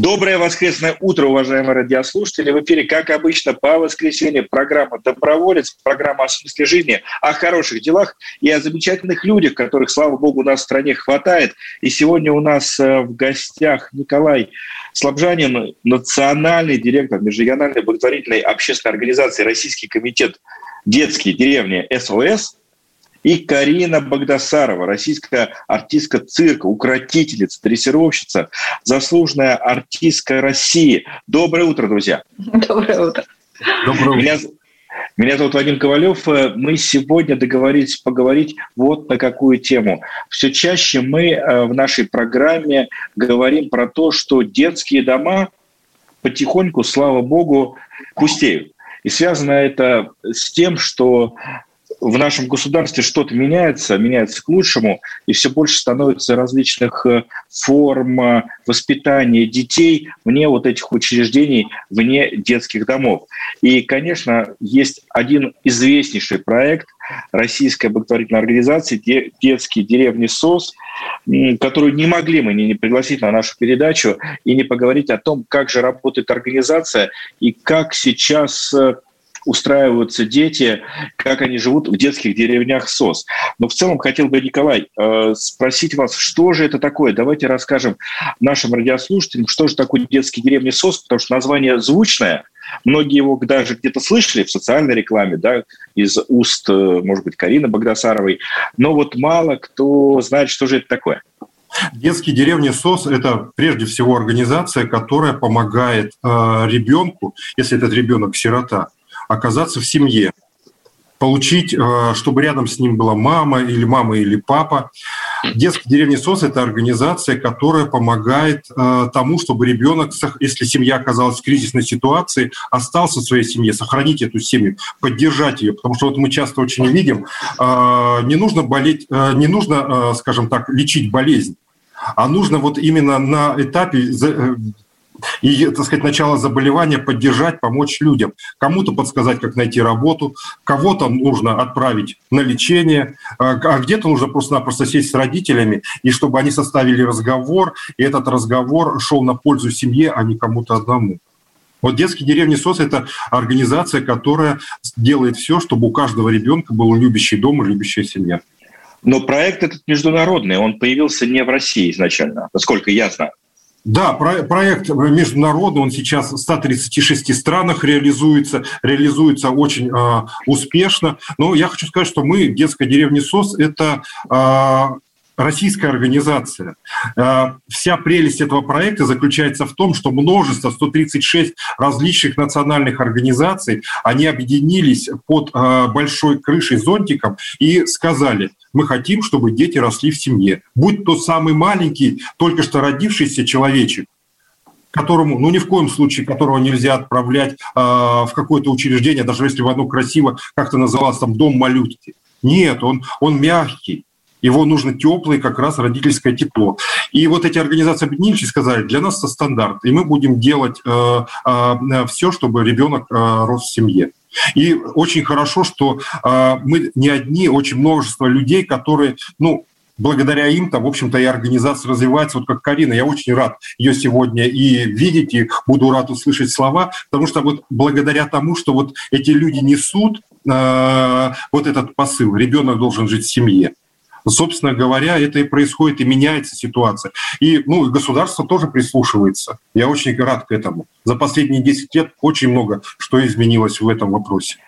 Доброе воскресное утро, уважаемые радиослушатели. В эфире, как обычно, по воскресенье программа «Доброволец», программа о смысле жизни, о хороших делах и о замечательных людях, которых, слава богу, у нас в стране хватает. И сегодня у нас э, в гостях Николай Слабжанин, национальный директор межрегиональной благотворительной общественной организации «Российский комитет детские деревни СОС», и Карина Богдасарова, российская артистка цирка, укротительница, дрессировщица, заслуженная артистка России. Доброе утро, друзья. Доброе утро. Доброе утро. Меня, меня зовут Вадим Ковалев. Мы сегодня договорились поговорить вот на какую тему. Все чаще мы э, в нашей программе говорим про то, что детские дома потихоньку, слава богу, пустеют. И связано это с тем, что в нашем государстве что-то меняется, меняется к лучшему, и все больше становится различных э, форм э, воспитания детей вне вот этих учреждений, вне детских домов. И, конечно, есть один известнейший проект российской благотворительной организации «Детские деревни СОС», которую не могли мы не пригласить на нашу передачу и не поговорить о том, как же работает организация и как сейчас э, устраиваются дети, как они живут в детских деревнях СОС. Но в целом хотел бы, Николай, э, спросить вас, что же это такое? Давайте расскажем нашим радиослушателям, что же такое детские деревни СОС, потому что название звучное, Многие его даже где-то слышали в социальной рекламе, да, из уст, э, может быть, Карины Богдасаровой, но вот мало кто знает, что же это такое. Детские деревни СОС – это прежде всего организация, которая помогает э, ребенку, если этот ребенок сирота, оказаться в семье, получить, э, чтобы рядом с ним была мама или мама или папа. Детские деревни СОС – это организация, которая помогает э, тому, чтобы ребенок, если семья оказалась в кризисной ситуации, остался в своей семье, сохранить эту семью, поддержать ее. Потому что вот мы часто очень видим, э, не нужно болеть, не нужно, скажем так, лечить болезнь, а нужно вот именно на этапе и, так сказать, начало заболевания поддержать, помочь людям. Кому-то подсказать, как найти работу, кого-то нужно отправить на лечение, а, а где-то нужно просто-напросто сесть с родителями, и чтобы они составили разговор, и этот разговор шел на пользу семье, а не кому-то одному. Вот детские деревни СОС – это организация, которая делает все, чтобы у каждого ребенка был любящий дом и любящая семья. Но проект этот международный, он появился не в России изначально, насколько я знаю. Да, проект международный, он сейчас в 136 странах реализуется, реализуется очень э, успешно. Но я хочу сказать, что мы, детская деревня СОС, это э, российская организация. Э, вся прелесть этого проекта заключается в том, что множество, 136 различных национальных организаций, они объединились под э, большой крышей зонтиком и сказали, мы хотим, чтобы дети росли в семье. Будь то самый маленький, только что родившийся человечек, которому, ну ни в коем случае, которого нельзя отправлять э, в какое-то учреждение, даже если в одно красиво, как-то называлось там, дом малютки. Нет, он, он мягкий, его нужно теплое как раз родительское тепло. И вот эти организации объединились и сказали, для нас это стандарт, и мы будем делать э, э, все, чтобы ребенок э, рос в семье. И очень хорошо, что э, мы не одни, очень множество людей, которые, ну, благодаря им-то, в общем-то, и организация развивается, вот как Карина. Я очень рад ее сегодня и видеть, и буду рад услышать слова, потому что вот благодаря тому, что вот эти люди несут э, вот этот посыл, ребенок должен жить в семье, собственно говоря, это и происходит, и меняется ситуация. И ну, государство тоже прислушивается. Я очень рад к этому. За последние 10 лет очень много что изменилось в этом вопросе.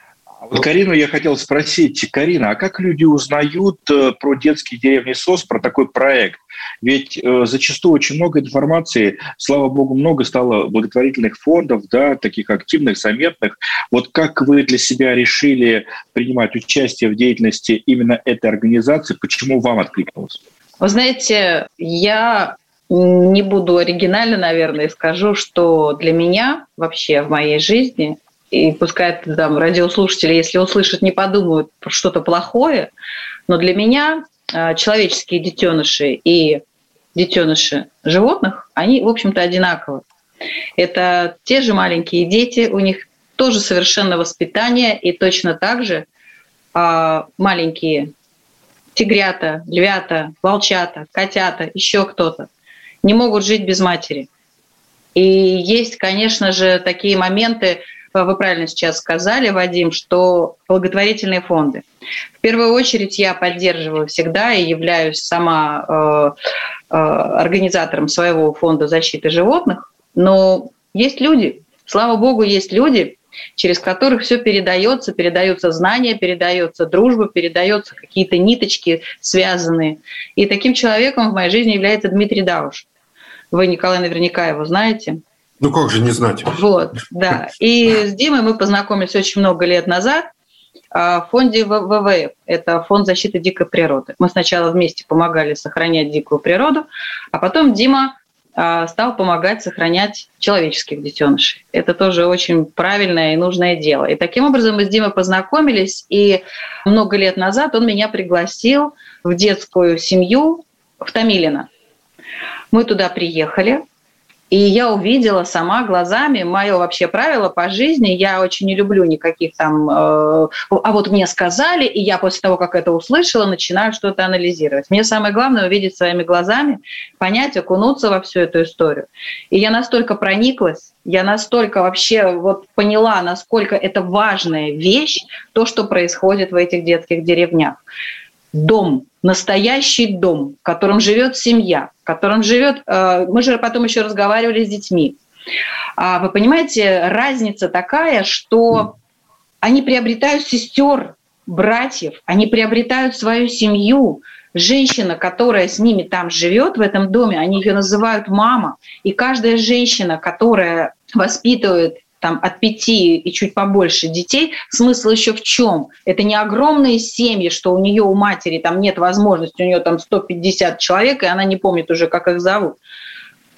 Вот Карину я хотел спросить. Карина, а как люди узнают э, про детские деревни СОС, про такой проект? Ведь э, зачастую очень много информации, слава богу, много стало благотворительных фондов, да, таких активных, заметных. Вот как вы для себя решили принимать участие в деятельности именно этой организации? Почему вам откликнулось? Вы знаете, я не буду оригинально, наверное, скажу, что для меня вообще в моей жизни и пускай там радиослушатели, если услышат, не подумают про что-то плохое, но для меня а, человеческие детеныши и детеныши животных, они, в общем-то, одинаковы. Это те же маленькие дети, у них тоже совершенно воспитание, и точно так же а, маленькие тигрята, львята, волчата, котята, еще кто-то не могут жить без матери. И есть, конечно же, такие моменты, вы правильно сейчас сказали, Вадим, что благотворительные фонды. В первую очередь я поддерживаю всегда и являюсь сама э, э, организатором своего фонда защиты животных, но есть люди, слава богу, есть люди, через которых все передается, передаются знания, передается дружба, передаются какие-то ниточки связанные. И таким человеком в моей жизни является Дмитрий Дауш. Вы, Николай, наверняка его знаете. Ну как же не знать? Вот, да. И с Димой мы познакомились очень много лет назад а, в фонде ВВФ. Это фонд защиты дикой природы. Мы сначала вместе помогали сохранять дикую природу, а потом Дима а, стал помогать сохранять человеческих детенышей. Это тоже очень правильное и нужное дело. И таким образом мы с Димой познакомились, и много лет назад он меня пригласил в детскую семью в Томилино. Мы туда приехали, и я увидела сама глазами, мое вообще правило по жизни, я очень не люблю никаких там, э, а вот мне сказали, и я после того, как это услышала, начинаю что-то анализировать. Мне самое главное увидеть своими глазами, понять, окунуться во всю эту историю. И я настолько прониклась, я настолько вообще вот поняла, насколько это важная вещь, то, что происходит в этих детских деревнях дом, настоящий дом, в котором живет семья, в котором живет... Э, мы же потом еще разговаривали с детьми. А вы понимаете, разница такая, что они приобретают сестер, братьев, они приобретают свою семью. Женщина, которая с ними там живет в этом доме, они ее называют мама. И каждая женщина, которая воспитывает там от пяти и чуть побольше детей, смысл еще в чем? Это не огромные семьи, что у нее, у матери там нет возможности, у нее там 150 человек, и она не помнит уже, как их зовут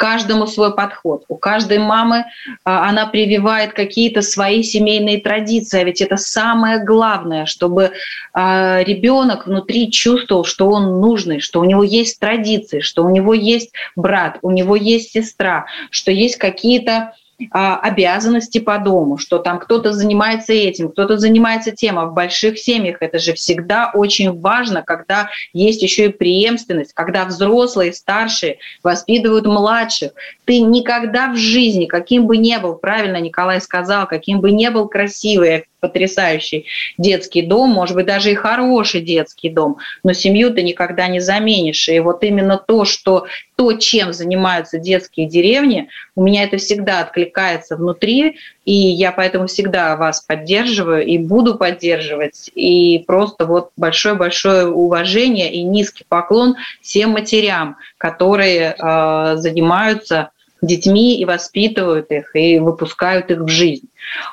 каждому свой подход. У каждой мамы а, она прививает какие-то свои семейные традиции. А ведь это самое главное, чтобы а, ребенок внутри чувствовал, что он нужный, что у него есть традиции, что у него есть брат, у него есть сестра, что есть какие-то обязанности по дому, что там кто-то занимается этим, кто-то занимается тем, а в больших семьях это же всегда очень важно, когда есть еще и преемственность, когда взрослые, старшие воспитывают младших. Ты никогда в жизни, каким бы ни был, правильно Николай сказал, каким бы ни был красивый, потрясающий детский дом, может быть, даже и хороший детский дом, но семью ты никогда не заменишь. И вот именно то, что то, чем занимаются детские деревни, у меня это всегда откликается внутри, и я поэтому всегда вас поддерживаю и буду поддерживать. И просто вот большое-большое уважение и низкий поклон всем матерям, которые э, занимаются детьми и воспитывают их, и выпускают их в жизнь.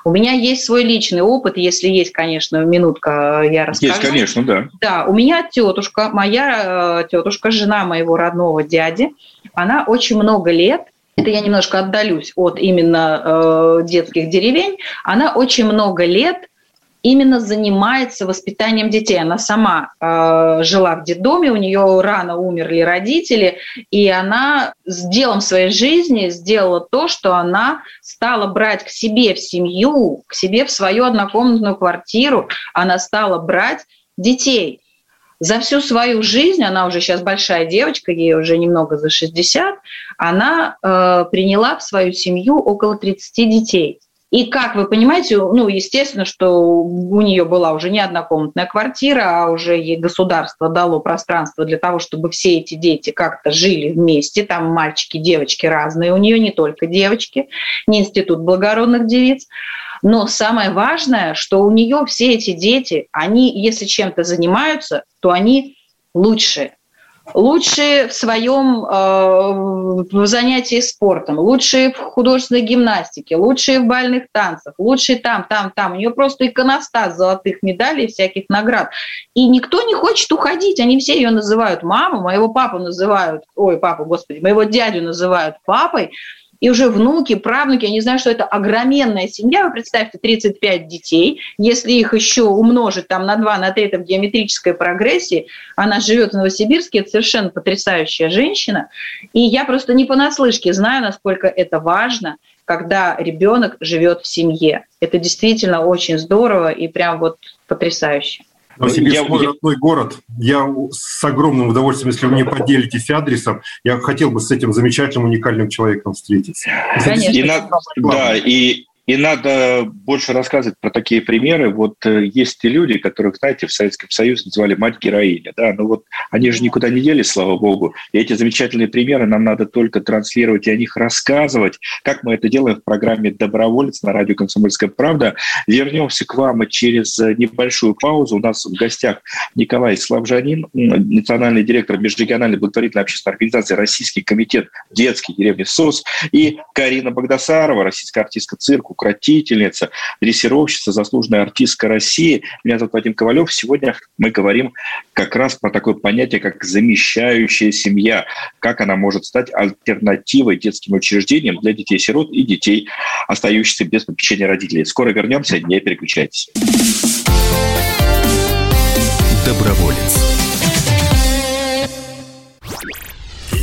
У меня есть свой личный опыт, если есть, конечно, минутка, я расскажу. Есть, конечно, да. Да, у меня тетушка, моя э, тетушка, жена моего родного дяди, она очень много лет это я немножко отдалюсь от именно э, детских деревень, она очень много лет именно занимается воспитанием детей. Она сама э, жила в детдоме, у нее рано умерли родители, и она с делом своей жизни сделала то, что она стала брать к себе в семью, к себе в свою однокомнатную квартиру, она стала брать детей. За всю свою жизнь, она уже сейчас большая девочка, ей уже немного за 60, она э, приняла в свою семью около 30 детей. И как вы понимаете, ну, естественно, что у нее была уже не однокомнатная квартира, а уже ей государство дало пространство для того, чтобы все эти дети как-то жили вместе. Там мальчики, девочки разные у нее, не только девочки, не институт благородных девиц. Но самое важное, что у нее все эти дети, они, если чем-то занимаются, то они лучшие лучшие в своем э, занятии спортом, лучшие в художественной гимнастике, лучшие в бальных танцах, лучшие там, там, там. У нее просто иконостас золотых медалей, всяких наград. И никто не хочет уходить. Они все ее называют маму, моего папу называют, ой, папу, господи, моего дядю называют папой. И уже внуки, правнуки, они знают, что это огроменная семья. Вы представьте, 35 детей. Если их еще умножить там на 2, на 3, это в геометрической прогрессии, она живет в Новосибирске, это совершенно потрясающая женщина. И я просто не понаслышке знаю, насколько это важно, когда ребенок живет в семье. Это действительно очень здорово и прям вот потрясающе. Новосибирск я, мой родной город. Я с огромным удовольствием, если вы мне поделитесь адресом, я хотел бы с этим замечательным, уникальным человеком встретиться. Конечно. И на, да, и, и надо больше рассказывать про такие примеры. Вот э, есть те люди, которых, знаете, в Советском Союзе называли мать-героиня. Да? Но вот они же никуда не делись, слава богу. И эти замечательные примеры нам надо только транслировать и о них рассказывать, как мы это делаем в программе «Доброволец» на радио «Комсомольская правда». Вернемся к вам через небольшую паузу. У нас в гостях Николай Славжанин, национальный директор межрегиональной благотворительной общественной организации «Российский комитет детский деревни СОС» и Карина Багдасарова, российская артистка цирка, укротительница, дрессировщица, заслуженная артистка России. Меня зовут Вадим Ковалев. Сегодня мы говорим как раз про такое понятие, как замещающая семья, как она может стать альтернативой детским учреждениям для детей-сирот и детей, остающихся без попечения родителей. Скоро вернемся, не переключайтесь. Доброволец.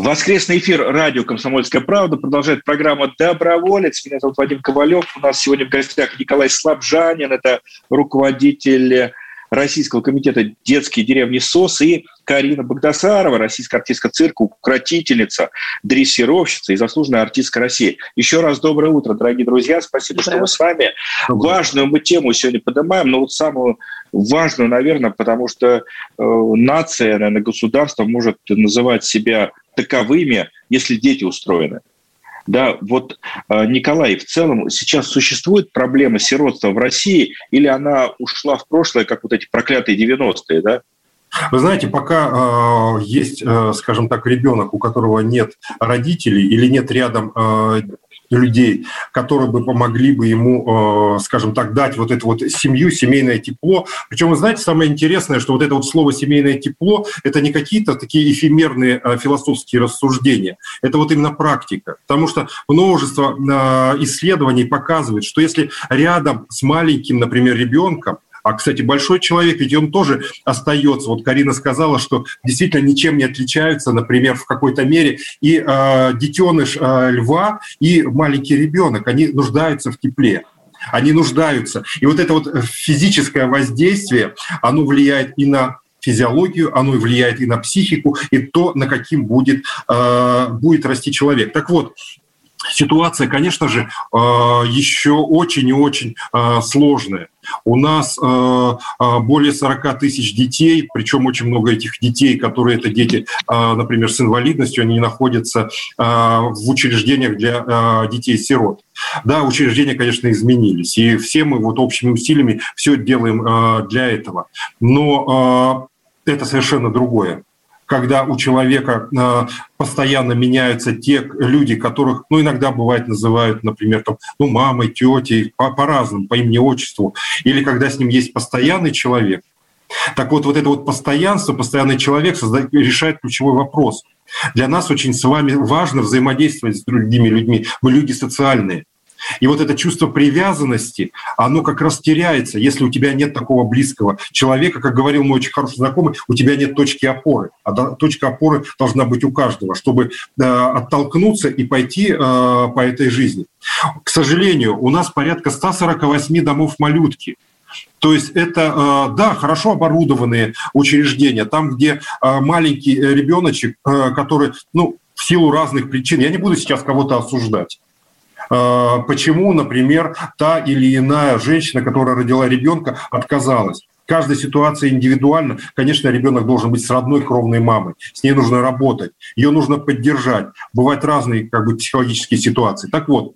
Воскресный эфир радио «Комсомольская правда» продолжает программа «Доброволец». Меня зовут Вадим Ковалев. У нас сегодня в гостях Николай Слабжанин. Это руководитель Российского комитета детские деревни СОС и Карина Багдасарова, российская артистка цирка, укротительница, дрессировщица и заслуженная артистка России. Еще раз доброе утро, дорогие друзья. Спасибо, что вы с нами. Важную мы тему сегодня поднимаем, но вот самую важную, наверное, потому что э, нация, наверное, государство может называть себя таковыми, если дети устроены. Да, вот, э, Николай, в целом сейчас существует проблема сиротства в России или она ушла в прошлое, как вот эти проклятые 90-е, да? Вы знаете, пока э, есть, э, скажем так, ребенок, у которого нет родителей или нет рядом э, людей, которые бы помогли бы ему, э, скажем так, дать вот эту вот семью, семейное тепло. Причем, вы знаете, самое интересное, что вот это вот слово «семейное тепло» — это не какие-то такие эфемерные э, философские рассуждения. Это вот именно практика. Потому что множество э, исследований показывает, что если рядом с маленьким, например, ребенком а, кстати, большой человек, ведь он тоже остается. Вот Карина сказала, что действительно ничем не отличаются, например, в какой-то мере и э, детеныш э, льва, и маленький ребенок. Они нуждаются в тепле они нуждаются. И вот это вот физическое воздействие, оно влияет и на физиологию, оно влияет и на психику, и то, на каким будет, э, будет расти человек. Так вот, Ситуация, конечно же, э, еще очень и очень э, сложная. У нас э, более 40 тысяч детей, причем очень много этих детей, которые это дети, например, с инвалидностью, они находятся в учреждениях для детей-сирот. Да, учреждения, конечно, изменились, и все мы вот общими усилиями все делаем для этого. Но это совершенно другое когда у человека э, постоянно меняются те люди, которых, ну, иногда бывает называют, например, там, ну, мамой, тетей, по- по-разному, по имени, отчеству, или когда с ним есть постоянный человек. Так вот, вот это вот постоянство, постоянный человек создает, решает ключевой вопрос. Для нас очень с вами важно взаимодействовать с другими людьми. Мы люди социальные. И вот это чувство привязанности, оно как раз теряется, если у тебя нет такого близкого человека, как говорил мой очень хороший знакомый, у тебя нет точки опоры. А точка опоры должна быть у каждого, чтобы э, оттолкнуться и пойти э, по этой жизни. К сожалению, у нас порядка 148 домов малютки. То есть это, э, да, хорошо оборудованные учреждения, там, где маленький ребеночек, который, ну, в силу разных причин, я не буду сейчас кого-то осуждать, почему, например, та или иная женщина, которая родила ребенка, отказалась. Каждая ситуация индивидуальна. Конечно, ребенок должен быть с родной кровной мамой. С ней нужно работать, ее нужно поддержать. Бывают разные как бы, психологические ситуации. Так вот,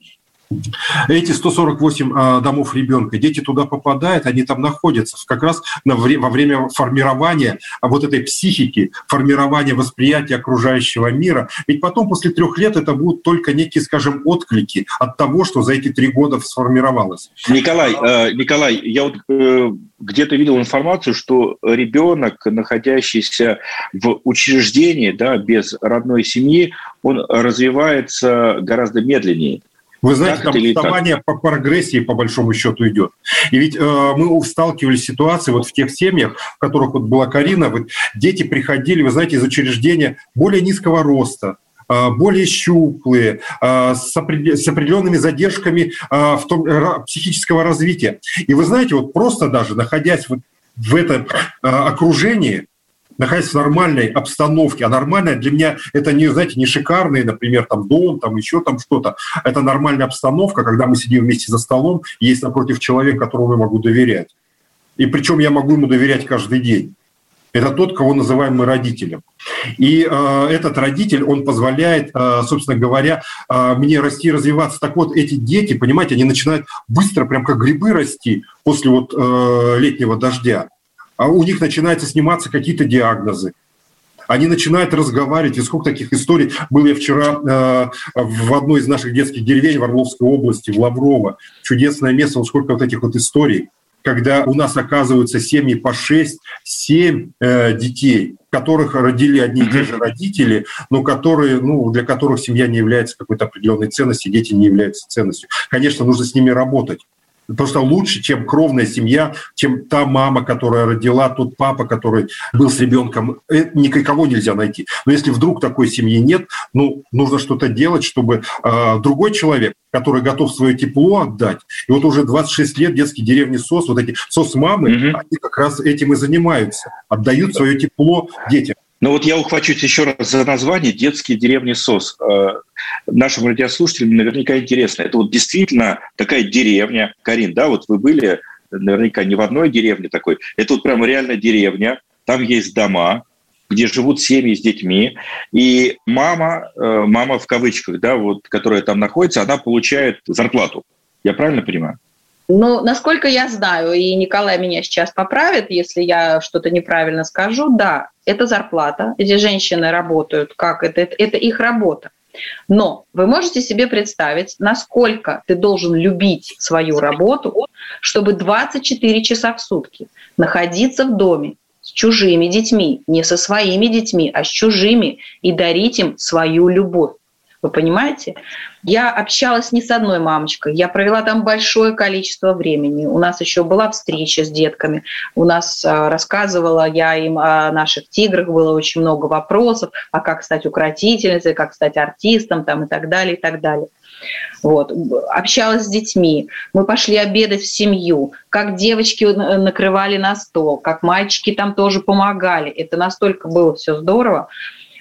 Эти 148 а, домов ребенка, дети туда попадают, они там находятся как раз во время формирования вот этой психики, формирования восприятия окружающего мира. Ведь потом, после трех лет, это будут только некие, скажем, отклики от того, что за эти три года сформировалось. Николай, э, Николай, я вот э, где-то видел информацию, что ребенок, находящийся в учреждении, да, без родной семьи, он развивается гораздо медленнее. Вы знаете, там отставание по прогрессии по большому счету идет. И ведь э, мы сталкивались с ситуацией вот в тех семьях, в которых вот была Карина, вот дети приходили, вы знаете, из учреждения более низкого роста, э, более щуплые, э, с определенными задержками э, в том, психического развития. И вы знаете, вот просто даже находясь вот в этом окружении, находясь в нормальной обстановке. А нормальная для меня это не, знаете, не шикарный, например, там дом, там еще там что-то. Это нормальная обстановка, когда мы сидим вместе за столом, есть напротив человек, которому я могу доверять. И причем я могу ему доверять каждый день. Это тот, кого называем мы родителем. И э, этот родитель, он позволяет, э, собственно говоря, э, мне расти и развиваться. Так вот, эти дети, понимаете, они начинают быстро, прям как грибы расти после вот э, летнего дождя а у них начинаются сниматься какие-то диагнозы. Они начинают разговаривать. И сколько таких историй. Был я вчера э, в одной из наших детских деревень в Орловской области, в Лаврово. Чудесное место. Вот сколько вот этих вот историй когда у нас оказываются семьи по 6-7 э, детей, которых родили одни и те же родители, но которые, ну, для которых семья не является какой-то определенной ценностью, дети не являются ценностью. Конечно, нужно с ними работать. Что лучше, чем кровная семья, чем та мама, которая родила, тот папа, который был с ребенком. Это никого нельзя найти. Но если вдруг такой семьи нет, ну, нужно что-то делать, чтобы э, другой человек, который готов свое тепло отдать, и вот уже 26 лет детские деревни СОС, вот эти СОС-мамы, угу. они как раз этим и занимаются, отдают свое тепло детям. Но вот я ухвачусь еще раз за название «Детские деревни СОС». Э, нашим радиослушателям наверняка интересно. Это вот действительно такая деревня. Карин, да, вот вы были наверняка не в одной деревне такой. Это вот прямо реально деревня. Там есть дома, где живут семьи с детьми, и мама, э, мама в кавычках, да, вот, которая там находится, она получает зарплату. Я правильно понимаю? Ну, насколько я знаю, и Николай меня сейчас поправит, если я что-то неправильно скажу, да, это зарплата. Эти женщины работают, как это, это, это их работа. Но вы можете себе представить, насколько ты должен любить свою работу, чтобы 24 часа в сутки находиться в доме с чужими детьми, не со своими детьми, а с чужими, и дарить им свою любовь. Вы понимаете? Я общалась не с одной мамочкой, я провела там большое количество времени. У нас еще была встреча с детками, у нас а, рассказывала я им о наших тиграх, было очень много вопросов, а как стать укротительницей, как стать артистом там, и так далее, и так далее. Вот. Общалась с детьми, мы пошли обедать в семью, как девочки накрывали на стол, как мальчики там тоже помогали. Это настолько было все здорово.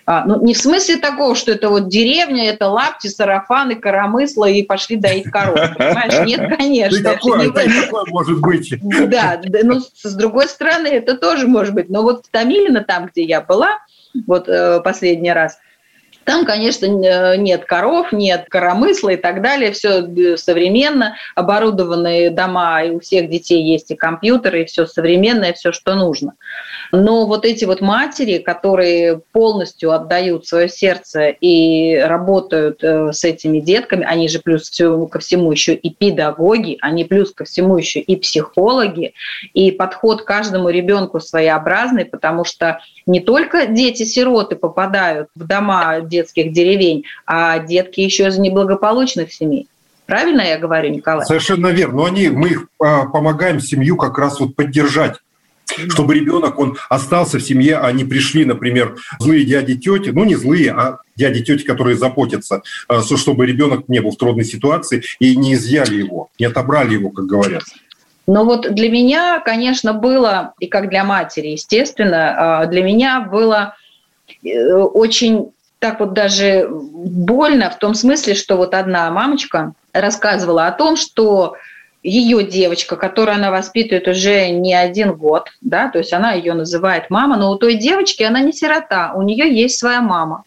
А, ну, не в смысле такого, что это вот деревня, это лапти, сарафаны, коромысла и пошли доить коров, понимаешь? Нет, конечно. Такое, это не... такое может быть. Да, ну, с другой стороны, это тоже может быть. Но вот в Томилино, там, где я была, вот э, последний раз, там, конечно, нет коров, нет коромысла и так далее, все э, современно, оборудованные дома, и у всех детей есть и компьютеры, и все современное, все, что нужно. Но вот эти вот матери, которые полностью отдают свое сердце и работают э, с этими детками, они же плюс ко всему еще и педагоги, они плюс ко всему еще и психологи, и подход к каждому ребенку своеобразный, потому что не только дети-сироты попадают в дома детских деревень, а детки еще из неблагополучных семей. Правильно я говорю, Николай? Совершенно верно. Но они, мы их а, помогаем семью как раз вот поддержать чтобы ребенок, он остался в семье, а не пришли, например, злые дяди, тети, ну не злые, а дяди, тети, которые заботятся, а, чтобы ребенок не был в трудной ситуации и не изъяли его, не отобрали его, как говорят. Но вот для меня, конечно, было, и как для матери, естественно, а, для меня было э, очень так вот даже больно в том смысле, что вот одна мамочка рассказывала о том, что ее девочка, которую она воспитывает уже не один год, да, то есть она ее называет мама, но у той девочки она не сирота, у нее есть своя мама.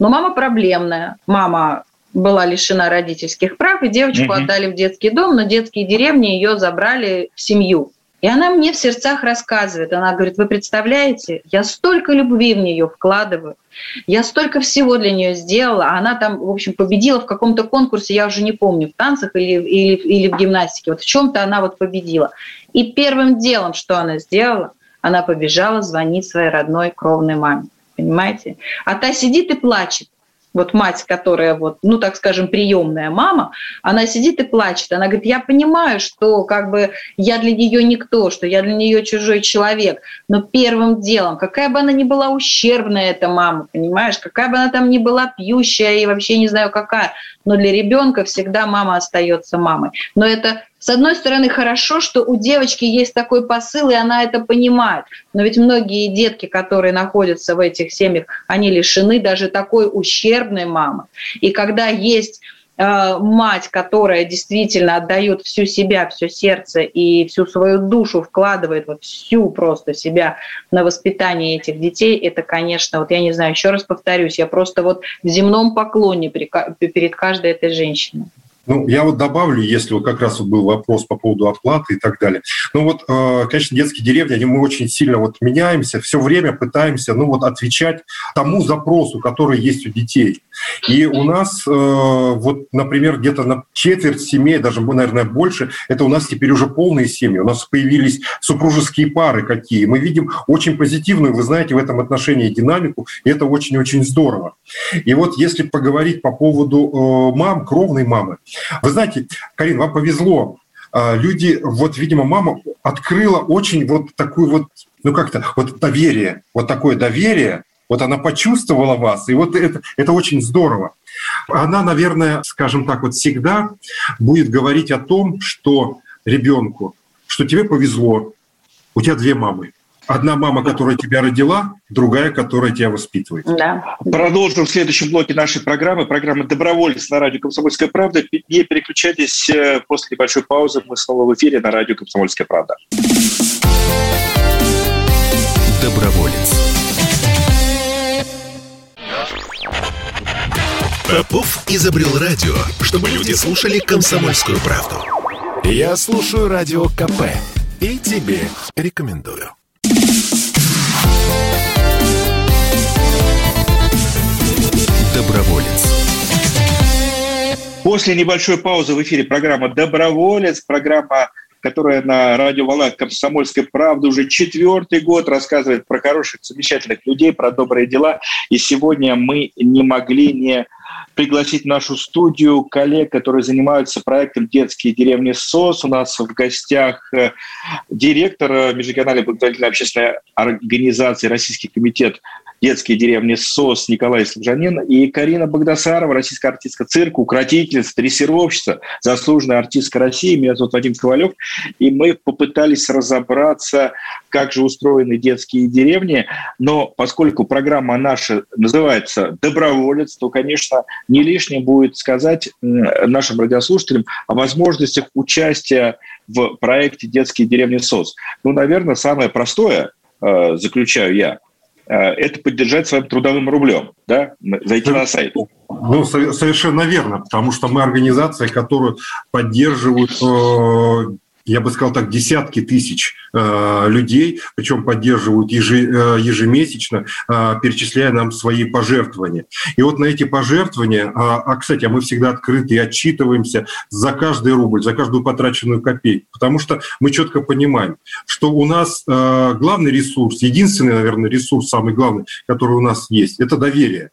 Но мама проблемная, мама была лишена родительских прав, и девочку угу. отдали в детский дом, но детские деревни ее забрали в семью. И она мне в сердцах рассказывает, она говорит, вы представляете, я столько любви в нее вкладываю, я столько всего для нее сделала, а она там, в общем, победила в каком-то конкурсе, я уже не помню, в танцах или, или, или в гимнастике, вот в чем-то она вот победила. И первым делом, что она сделала, она побежала звонить своей родной кровной маме, понимаете? А та сидит и плачет, вот мать, которая вот, ну так скажем, приемная мама, она сидит и плачет. Она говорит, я понимаю, что как бы я для нее никто, что я для нее чужой человек, но первым делом, какая бы она ни была ущербная эта мама, понимаешь, какая бы она там ни была пьющая и вообще не знаю какая, но для ребенка всегда мама остается мамой. Но это с одной стороны, хорошо, что у девочки есть такой посыл, и она это понимает. Но ведь многие детки, которые находятся в этих семьях, они лишены даже такой ущербной мамы. И когда есть э, мать, которая действительно отдает всю себя, все сердце и всю свою душу вкладывает, вот всю просто себя на воспитание этих детей, это, конечно, вот я не знаю, еще раз повторюсь, я просто вот в земном поклоне перед каждой этой женщиной. Ну, я вот добавлю, если вот как раз вот был вопрос по поводу оплаты и так далее. Ну вот, э, конечно, детские деревни, они мы очень сильно вот меняемся, все время пытаемся, ну вот, отвечать тому запросу, который есть у детей. И у нас, э, вот, например, где-то на четверть семей, даже, наверное, больше, это у нас теперь уже полные семьи. У нас появились супружеские пары какие. Мы видим очень позитивную, вы знаете, в этом отношении динамику, и это очень-очень здорово. И вот если поговорить по поводу э, мам, кровной мамы, вы знаете, Карин, вам повезло. А, люди, вот, видимо, мама открыла очень вот такую вот, ну как-то, вот доверие, вот такое доверие, вот она почувствовала вас, и вот это, это очень здорово. Она, наверное, скажем так, вот всегда будет говорить о том, что ребенку, что тебе повезло, у тебя две мамы. Одна мама, которая тебя родила, другая, которая тебя воспитывает. Да. Продолжим в следующем блоке нашей программы. Программа «Доброволец» на радио «Комсомольская правда». Не переключайтесь. Э, после небольшой паузы мы снова в эфире на радио «Комсомольская правда». Доброволец. Попов изобрел радио, чтобы люди слушали комсомольскую правду. Я слушаю радио КП и тебе рекомендую. Доброволец. После небольшой паузы в эфире программа «Доброволец», программа, которая на радиоволнах «Комсомольской правды» уже четвертый год рассказывает про хороших, замечательных людей, про добрые дела. И сегодня мы не могли не пригласить в нашу студию коллег, которые занимаются проектом «Детские деревни СОС». У нас в гостях э, директор Межрегиональной благотворительной общественной организации «Российский комитет детские деревни СОС Николай Служанин и Карина Богдасарова, российская артистка цирка, укротительница, дрессировщица, заслуженная артистка России. Меня зовут Вадим Ковалев. И мы попытались разобраться, как же устроены детские деревни. Но поскольку программа наша называется «Доброволец», то, конечно, не лишним будет сказать нашим радиослушателям о возможностях участия в проекте «Детские деревни СОС». Ну, наверное, самое простое, э, заключаю я – Э, это поддержать своим трудовым рублем, да, зайти на сайт. Ну, совершенно верно, потому что мы организация, которую поддерживают э, я бы сказал так, десятки тысяч э, людей, причем поддерживают э, ежемесячно, э, перечисляя нам свои пожертвования. И вот на эти пожертвования, э, а, кстати, а мы всегда открыты и отчитываемся за каждый рубль, за каждую потраченную копейку, потому что мы четко понимаем, что у нас э, главный ресурс, единственный, наверное, ресурс, самый главный, который у нас есть, это доверие.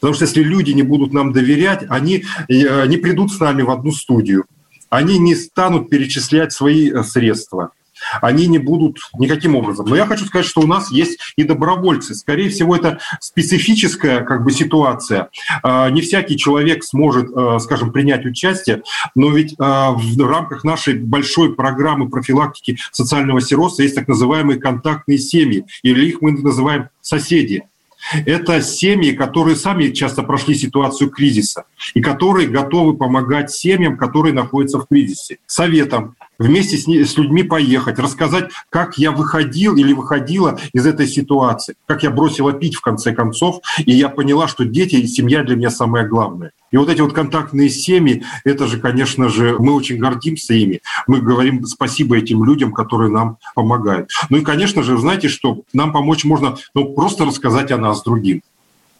Потому что если люди не будут нам доверять, они э, не придут с нами в одну студию, они не станут перечислять свои э, средства они не будут никаким образом. Но я хочу сказать, что у нас есть и добровольцы. Скорее всего, это специфическая как бы, ситуация. А, не всякий человек сможет, э, скажем, принять участие, но ведь а, в рамках нашей большой программы профилактики социального сиротства есть так называемые контактные семьи, или их мы называем соседи. Это семьи, которые сами часто прошли ситуацию кризиса и которые готовы помогать семьям, которые находятся в кризисе. Советом вместе с, с людьми поехать, рассказать, как я выходил или выходила из этой ситуации, как я бросила пить в конце концов, и я поняла, что дети и семья для меня самое главное. И вот эти вот контактные семьи, это же, конечно же, мы очень гордимся ими. Мы говорим спасибо этим людям, которые нам помогают. Ну и, конечно же, знаете, что нам помочь можно ну, просто рассказать о нас другим.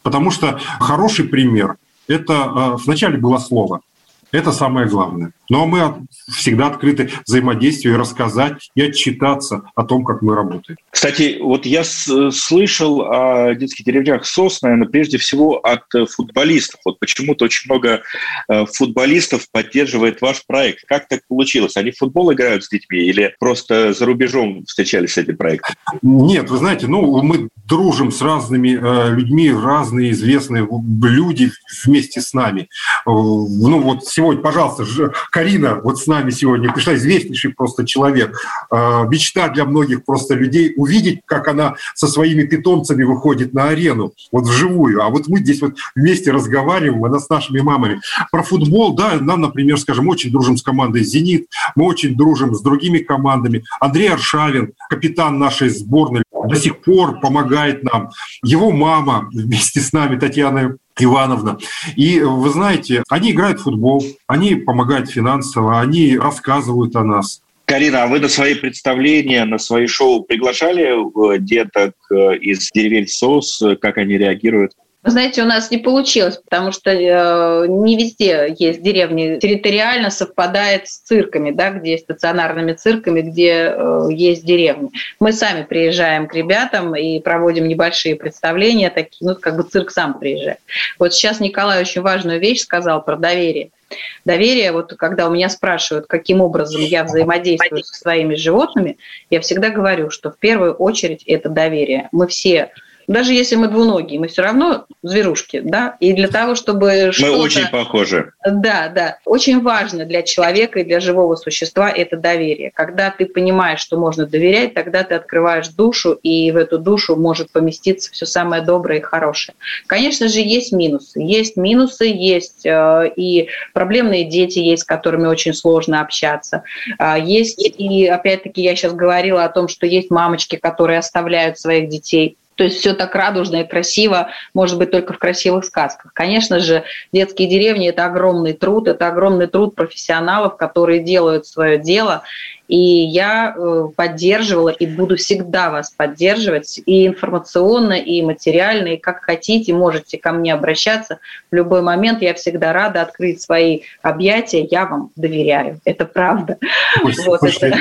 Потому что хороший пример – это э, вначале было слово, это самое главное. Но мы всегда открыты взаимодействию и рассказать, и отчитаться о том, как мы работаем. Кстати, вот я слышал о детских деревнях СОС, наверное, прежде всего от футболистов. Вот почему-то очень много э, футболистов поддерживает ваш проект. Как так получилось? Они в футбол играют с детьми или просто за рубежом встречались с этим проектом? Нет, вы знаете, ну, мы дружим с разными э, людьми, разные известные люди вместе с нами. Э, ну, вот сегодня, пожалуйста, Карина вот с нами сегодня пришла, известнейший просто человек. А, мечта для многих просто людей увидеть, как она со своими питомцами выходит на арену, вот вживую. А вот мы здесь вот вместе разговариваем, она с нашими мамами. Про футбол, да, нам, например, скажем, очень дружим с командой «Зенит», мы очень дружим с другими командами. Андрей Аршавин, капитан нашей сборной, до сих пор помогает нам. Его мама вместе с нами, Татьяна Ивановна. И вы знаете, они играют в футбол, они помогают финансово, они рассказывают о нас. Карина, а вы на свои представления, на свои шоу приглашали э, деток э, из деревень СОС, как они реагируют? Знаете, у нас не получилось, потому что э, не везде есть деревни. Территориально совпадает с цирками, да, где стационарными цирками, где э, есть деревни. Мы сами приезжаем к ребятам и проводим небольшие представления, такие, ну, как бы цирк сам приезжает. Вот сейчас Николай очень важную вещь сказал про доверие. Доверие, вот когда у меня спрашивают, каким образом я взаимодействую со своими животными, я всегда говорю, что в первую очередь это доверие. Мы все даже если мы двуногие, мы все равно зверушки, да, и для того, чтобы Мы очень похожи. Да, да. Очень важно для человека и для живого существа это доверие. Когда ты понимаешь, что можно доверять, тогда ты открываешь душу, и в эту душу может поместиться все самое доброе и хорошее. Конечно же, есть минусы. Есть минусы, есть э, и проблемные дети есть, с которыми очень сложно общаться. Э, есть и, опять-таки, я сейчас говорила о том, что есть мамочки, которые оставляют своих детей то есть все так радужно и красиво, может быть, только в красивых сказках. Конечно же, детские деревни – это огромный труд, это огромный труд профессионалов, которые делают свое дело, и я э, поддерживала и буду всегда вас поддерживать и информационно, и материально, и как хотите, можете ко мне обращаться в любой момент. Я всегда рада открыть свои объятия. Я вам доверяю. Это правда. вот это.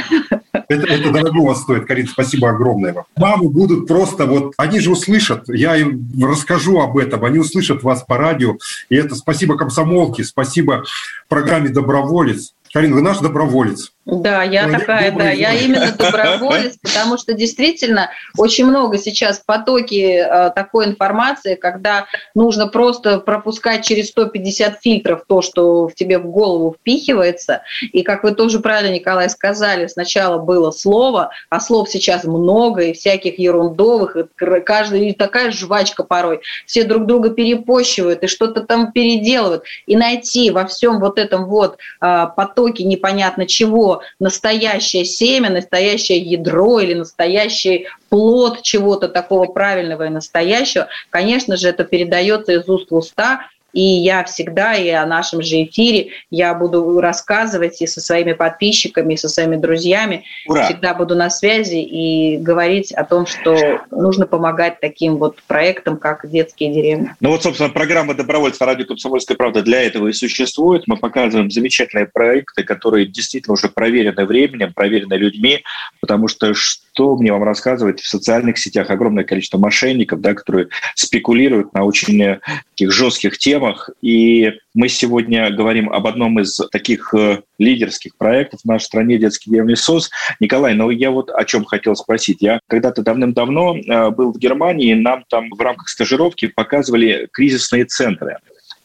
Это, это дорого стоит, Карин, спасибо огромное вам. Мамы будут просто вот, они же услышат, я им расскажу об этом, они услышат вас по радио, и это спасибо комсомолке, спасибо программе «Доброволец». Карин, вы наш доброволец. Да, я ну, такая, да, я именно доброволец, потому что действительно очень много сейчас потоки э, такой информации, когда нужно просто пропускать через 150 фильтров то, что в тебе в голову впихивается. И как вы тоже правильно, Николай, сказали, сначала было слово, а слов сейчас много, и всяких ерундовых, и каждая и такая жвачка порой. Все друг друга перепощивают и что-то там переделывают. И найти во всем вот этом вот э, потоке непонятно чего, настоящее семя, настоящее ядро или настоящий плод чего-то такого правильного и настоящего, конечно же, это передается из уст в уста, и я всегда и о нашем же эфире я буду рассказывать и со своими подписчиками, и со своими друзьями. Ура! Всегда буду на связи и говорить о том, что нужно помогать таким вот проектам, как детские деревни. Ну вот, собственно, программа «Добровольцы радио «Комсомольская правда» для этого и существует. Мы показываем замечательные проекты, которые действительно уже проверены временем, проверены людьми, потому что что мне вам рассказывать, в социальных сетях огромное количество мошенников, да, которые спекулируют на очень таких жестких темах. И мы сегодня говорим об одном из таких э, лидерских проектов в нашей стране «Детский деревни СОС». Николай, ну я вот о чем хотел спросить. Я когда-то давным-давно э, был в Германии, нам там в рамках стажировки показывали кризисные центры.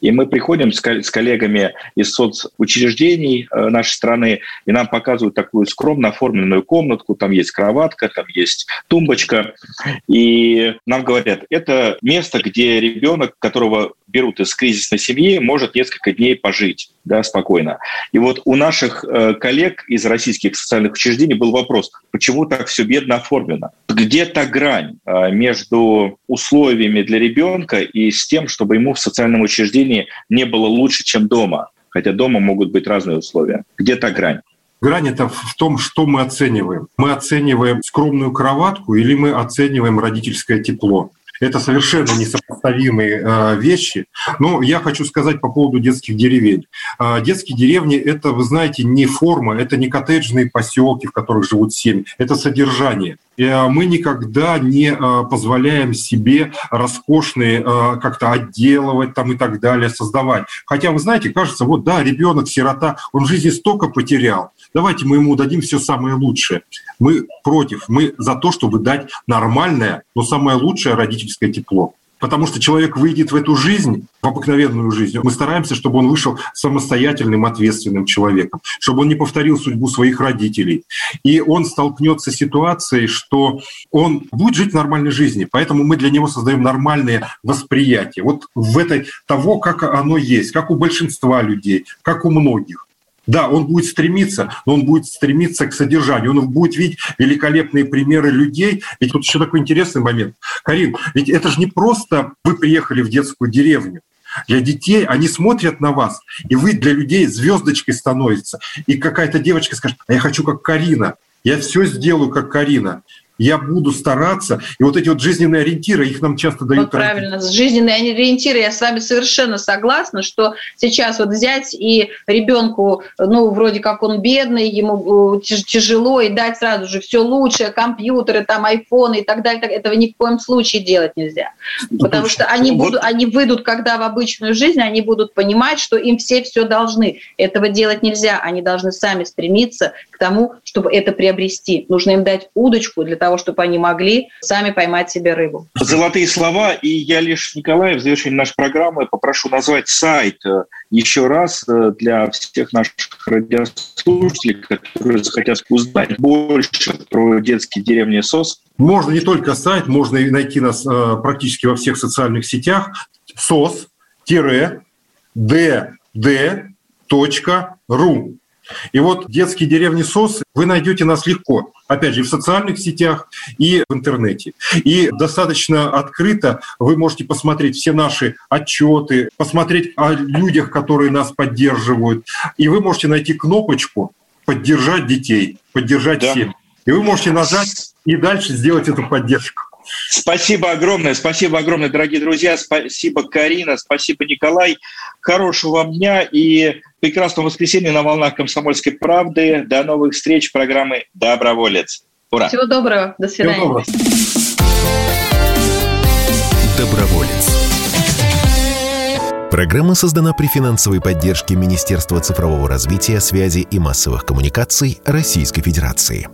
И мы приходим с коллегами из соцучреждений э, нашей страны, и нам показывают такую скромно оформленную комнатку, там есть кроватка, там есть тумбочка, и нам говорят, это место, где ребенок, которого берут из кризисной семьи, может несколько дней пожить да, спокойно. И вот у наших э, коллег из российских социальных учреждений был вопрос, почему так все бедно оформлено? Где та грань э, между условиями для ребенка и с тем, чтобы ему в социальном учреждении не было лучше, чем дома? Хотя дома могут быть разные условия. Где та грань? Грань это в том, что мы оцениваем. Мы оцениваем скромную кроватку или мы оцениваем родительское тепло. Это совершенно несопоставимые э, вещи. Но я хочу сказать по поводу детских деревень. Э, детские деревни – это, вы знаете, не форма, это не коттеджные поселки, в которых живут семьи, это содержание. Э, мы никогда не позволяем себе роскошные как-то отделывать там и так далее, создавать. Хотя, вы знаете, кажется, вот да, ребенок, сирота, он в жизни столько потерял. Давайте мы ему дадим все самое лучшее. Мы против, мы за то, чтобы дать нормальное, но самое лучшее родительское тепло. Потому что человек выйдет в эту жизнь, в обыкновенную жизнь. Мы стараемся, чтобы он вышел самостоятельным, ответственным человеком, чтобы он не повторил судьбу своих родителей. И он столкнется с ситуацией, что он будет жить нормальной жизнью. Поэтому мы для него создаем нормальное восприятие. Вот в этой того, как оно есть, как у большинства людей, как у многих. Да, он будет стремиться, но он будет стремиться к содержанию, он будет видеть великолепные примеры людей. Ведь тут еще такой интересный момент. Карин, ведь это же не просто вы приехали в детскую деревню. Для детей они смотрят на вас, и вы для людей звездочкой становится. И какая-то девочка скажет, а я хочу как Карина, я все сделаю как Карина я буду стараться. И вот эти вот жизненные ориентиры, их нам часто дают. Вот правильно, жизненные ориентиры, я с вами совершенно согласна, что сейчас вот взять и ребенку, ну, вроде как он бедный, ему э, тяжело, и дать сразу же все лучшее, компьютеры, там, айфоны и так далее, так, этого ни в коем случае делать нельзя. Потому что они, будут, они выйдут, когда в обычную жизнь, они будут понимать, что им все все должны. Этого делать нельзя, они должны сами стремиться к тому, чтобы это приобрести. Нужно им дать удочку для того, чтобы они могли сами поймать себе рыбу. Золотые слова. И я лишь, Николай, в завершении нашей программы попрошу назвать сайт э, еще раз э, для всех наших радиослушателей, которые захотят узнать больше про детские деревни СОС. Можно не только сайт, можно и найти нас э, практически во всех социальных сетях. СОС-ДД.ру и вот детские деревни СОС вы найдете нас легко. Опять же, в социальных сетях и в интернете. И достаточно открыто вы можете посмотреть все наши отчеты, посмотреть о людях, которые нас поддерживают. И вы можете найти кнопочку «Поддержать детей», «Поддержать да. семьи». И вы можете нажать и дальше сделать эту поддержку. Спасибо огромное, спасибо огромное, дорогие друзья, спасибо, Карина, спасибо, Николай. Хорошего вам дня и прекрасного воскресенья на волнах «Комсомольской правды». До новых встреч в программе «Доброволец». Ура! Всего доброго, до свидания. Всего доброго. Доброволец. Программа создана при финансовой поддержке Министерства цифрового развития, связи и массовых коммуникаций Российской Федерации.